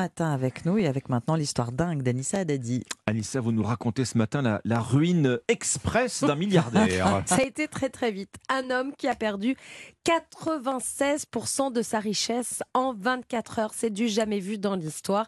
matin avec nous et avec maintenant l'histoire dingue d'Anissa Haddadi. Anissa, vous nous racontez ce matin la, la ruine express d'un milliardaire. Ça a été très très vite. Un homme qui a perdu 96% de sa richesse en 24 heures. C'est du jamais vu dans l'histoire.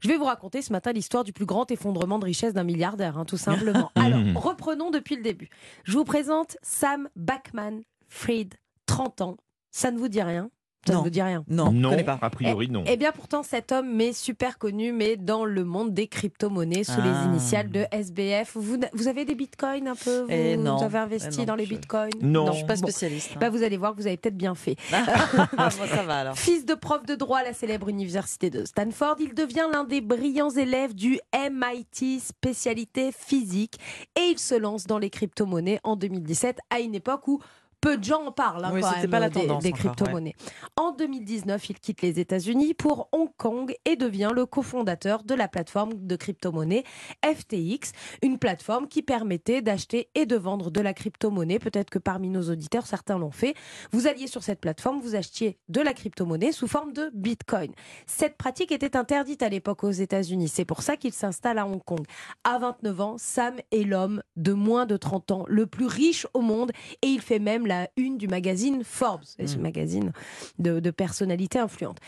Je vais vous raconter ce matin l'histoire du plus grand effondrement de richesse d'un milliardaire, hein, tout simplement. Alors, reprenons depuis le début. Je vous présente Sam Backman Fried, 30 ans. Ça ne vous dit rien ça Non. ne vous dit rien. Non, je non, connais pas. a priori non. Eh bien, pourtant, cet homme m'est super connu, mais dans le monde des crypto-monnaies, sous Ah. les initiales de SBF. Vous, avez des bitcoins un peu vous, Eh non. vous avez investi Eh non, dans les je- bitcoins? Non. Je suis pas Bon. spécialiste. hein. Bah, vous allez voir que vous avez peut-être bien fait. Ah, bon, ça va alors. Fils de prof de droit à la célèbre université de Stanford, il devient l'un des brillants élèves du MIT spécialité physique et il se lance dans les crypto-monnaies en 2017 à une époque où peu de gens en parlent hein, Oui, quand c'était même, pas la des, tendance des encore, crypto-monnaies. En 2019, il quitte les États-Unis pour Hong Kong et devient le cofondateur de la plateforme de crypto-monnaie FTX, une plateforme qui permettait d'acheter et de vendre de la crypto-monnaie. Peut-être que parmi nos auditeurs, certains l'ont fait. Vous alliez sur cette plateforme, vous achetiez de la crypto-monnaie sous forme de Bitcoin. Cette pratique était interdite à l'époque aux États-Unis. C'est pour ça qu'il s'installe à Hong Kong. À 29 ans, Sam est l'homme de moins de 30 ans le plus riche au monde et il fait même la une du magazine Forbes, c'est ce Mm. magazine de, de personnalités influentes.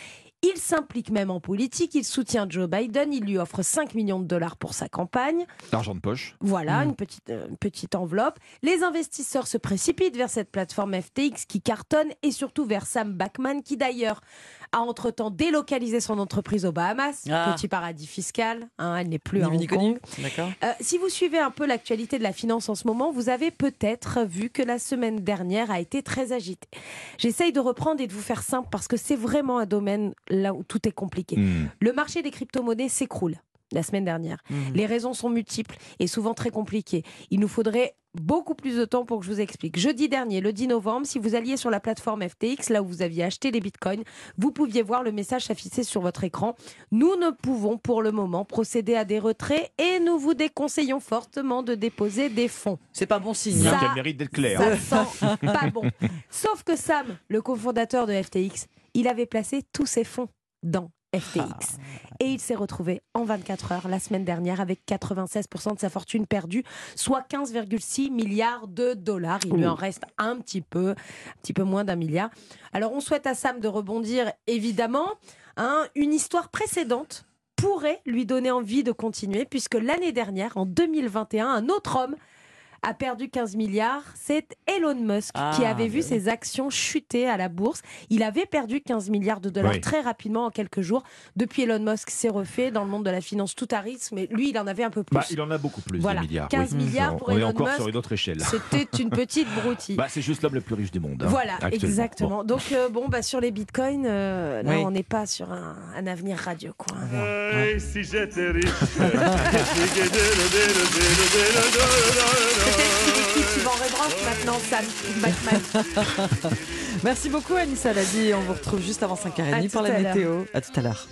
Il s'implique même en politique, il soutient Joe Biden, il lui offre 5 millions de dollars pour sa campagne. L'argent de poche. Voilà, Mm. une, petite, euh, une petite enveloppe. Les investisseurs se précipitent vers cette plateforme FTX qui cartonne et surtout vers Sam Backman qui d'ailleurs a entre-temps délocalisé son entreprise aux Bahamas, Ah. petit paradis fiscal. hein, elle n'est plus à Hong Kong. Euh, si vous suivez un peu l'actualité de la finance en ce moment, vous avez peut-être vu que la semaine dernière a été très agitée. J'essaye de reprendre et de vous faire simple parce que c'est vraiment un domaine là où tout est compliqué. Hmm. Le marché des crypto-monnaies s'écroule la semaine dernière. Mhm. Les raisons sont multiples et souvent très compliquées. Il nous faudrait beaucoup plus de temps pour que je vous explique. Jeudi dernier, le 10 novembre, si vous alliez sur la plateforme FTX, là où vous aviez acheté les bitcoins, vous pouviez voir le message s'afficher sur votre écran. Nous ne pouvons pour le moment procéder à des retraits et nous vous déconseillons fortement de déposer des fonds. C'est pas bon signe. Bien Ça- qu'elle mérite d'être claire. Ça sent pas bon. Sauf que Sam, le cofondateur de FTX, il avait placé tous ses fonds dans FTX. Et il s'est retrouvé en 24 heures la semaine dernière avec 96% de sa fortune perdue, soit 15,6 milliards de dollars. Il lui en reste un petit peu, un petit peu moins d'un milliard. Alors on souhaite à Sam de rebondir, évidemment. Hein, une histoire précédente pourrait lui donner envie de continuer, puisque l'année dernière, en 2021, un autre homme a perdu 15 milliards. C'est Elon Musk Ah, qui avait vu oui. ses actions chuter à la bourse. Il avait perdu 15 milliards de dollars Oui. très rapidement en quelques jours. Depuis, Elon Musk s'est refait dans le monde de la finance tout à risque, mais lui, il en avait un peu plus. Bah, il en a beaucoup plus, Voilà, milliards. 15 oui. milliards On- pour On est encore Musk. sur une autre échelle. C'était une petite broutille. Bah, c'est juste l'homme le plus riche du monde. hein, Voilà, actuellement. exactement. Donc, euh, bon, bah, sur les bitcoins, euh, là, Oui. on n'est pas sur un, un avenir radieux. Quoi. Si j'étais riche. Peut-être qu'il équipe Yvan Rebrock maintenant, Sam Backman. Merci beaucoup Anissa Haddadi. On vous retrouve juste avant À 5h30 tout pour la météo. À tout à l'heure.